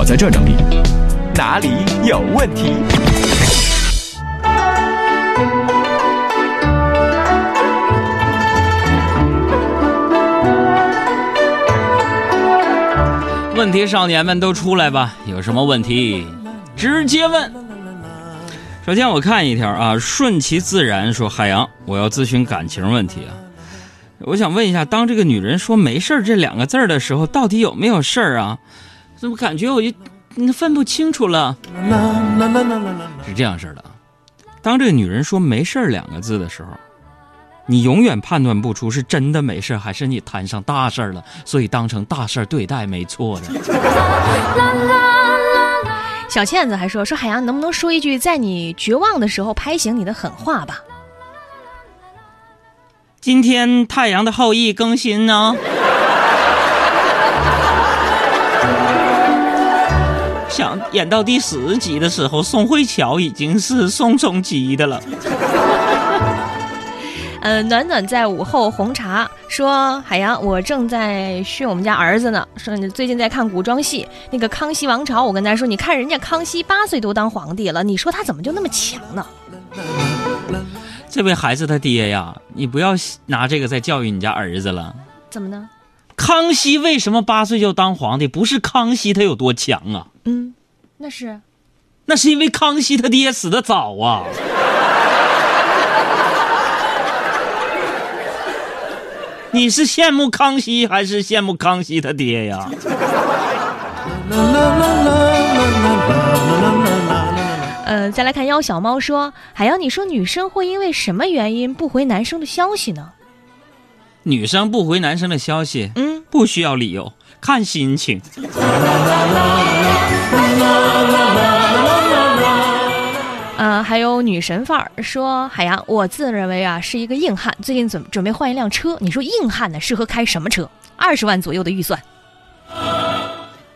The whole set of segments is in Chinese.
我在这整理，哪里有问题？问题少年们都出来吧，有什么问题直接问。首先我看一条啊，顺其自然说海洋，我要咨询感情问题啊。我想问一下，当这个女人说“没事儿”这两个字儿的时候，到底有没有事儿啊？怎么感觉我就分不清楚了？是这样式的啊，当这个女人说“没事儿”两个字的时候。你永远判断不出是真的没事还是你摊上大事了，所以当成大事对待没错的。小倩子还说说海洋，能不能说一句在你绝望的时候拍醒你的狠话吧？今天《太阳的后裔》更新呢，想演到第十集的时候，宋慧乔已经是宋仲基的了。呃，暖暖在午后红茶说：“海洋，我正在训我们家儿子呢。说你最近在看古装戏，那个《康熙王朝》，我跟他说，你看人家康熙八岁都当皇帝了，你说他怎么就那么强呢？”这位孩子他爹呀，你不要拿这个在教育你家儿子了。怎么呢？康熙为什么八岁就当皇帝？不是康熙他有多强啊？嗯，那是，那是因为康熙他爹死的早啊。你是羡慕康熙还是羡慕康熙他爹呀？呃，再来看妖小猫说：“海洋，你说女生会因为什么原因不回男生的消息呢？”女生不回男生的消息，嗯，不需要理由，看心情。呃，还有女神范儿说：“海洋，我自认为啊是一个硬汉，最近准准备换一辆车。你说硬汉呢适合开什么车？二十万左右的预算。”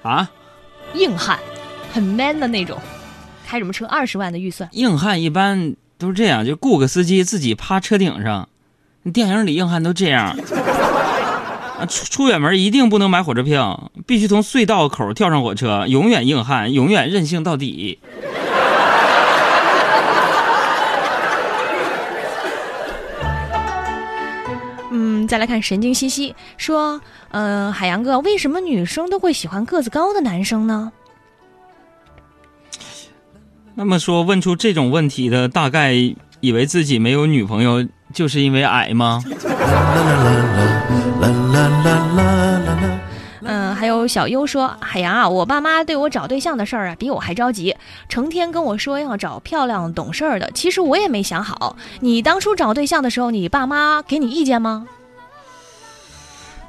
啊，硬汉，很 man 的那种，开什么车？二十万的预算。硬汉一般都是这样，就雇个司机自己趴车顶上。电影里硬汉都这样。啊，出出远门一定不能买火车票，必须从隧道口跳上火车，永远硬汉，永远任性到底。嗯再来看神经兮兮说：“呃，海洋哥，为什么女生都会喜欢个子高的男生呢？”那么说，问出这种问题的，大概以为自己没有女朋友，就是因为矮吗？嗯，还有小优说：“海洋啊，我爸妈对我找对象的事儿啊，比我还着急，成天跟我说要找漂亮懂事儿的。其实我也没想好，你当初找对象的时候，你爸妈给你意见吗？”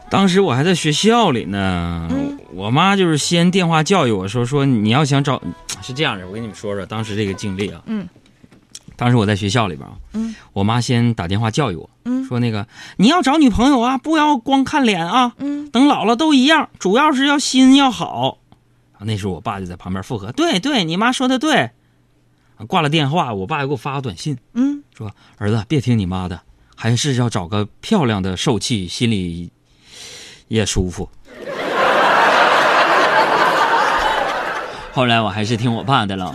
当时我还在学校里呢，我妈就是先电话教育我说说你要想找，是这样的，我跟你们说说当时这个经历啊。嗯，当时我在学校里边啊，嗯，我妈先打电话教育我，嗯，说那个你要找女朋友啊，不要光看脸啊，嗯，等老了都一样，主要是要心要好。啊，那时候我爸就在旁边附和，对对，你妈说的对。挂了电话，我爸又给我发个短信，嗯，说儿子别听你妈的，还是要找个漂亮的受气，心里。也舒服。后来我还是听我爸的了。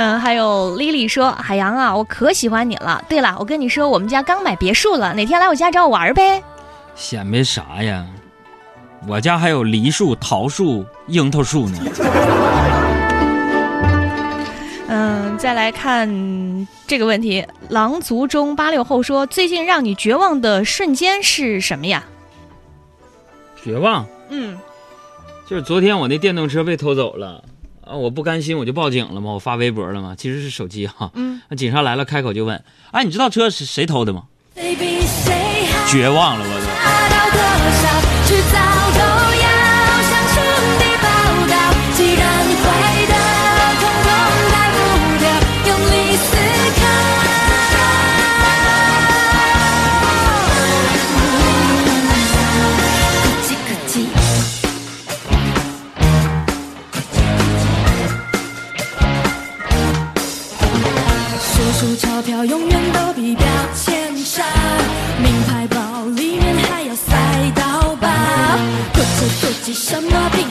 嗯，还有丽丽说：“海洋啊，我可喜欢你了。对了，我跟你说，我们家刚买别墅了，哪天来我家找我玩呗？”显摆啥呀？我家还有梨树、桃树、樱桃树呢。嗯，再来看这个问题，狼族中八六后说：“最近让你绝望的瞬间是什么呀？”绝望？嗯，就是昨天我那电动车被偷走了啊！我不甘心，我就报警了嘛，我发微博了嘛，其实是手机哈。嗯，那警察来了，开口就问：“哎，你知道车是谁偷的吗？”绝望了，我都。钞票永远都比标签差，名牌包里面还要塞到8，各嘴各计什么拼。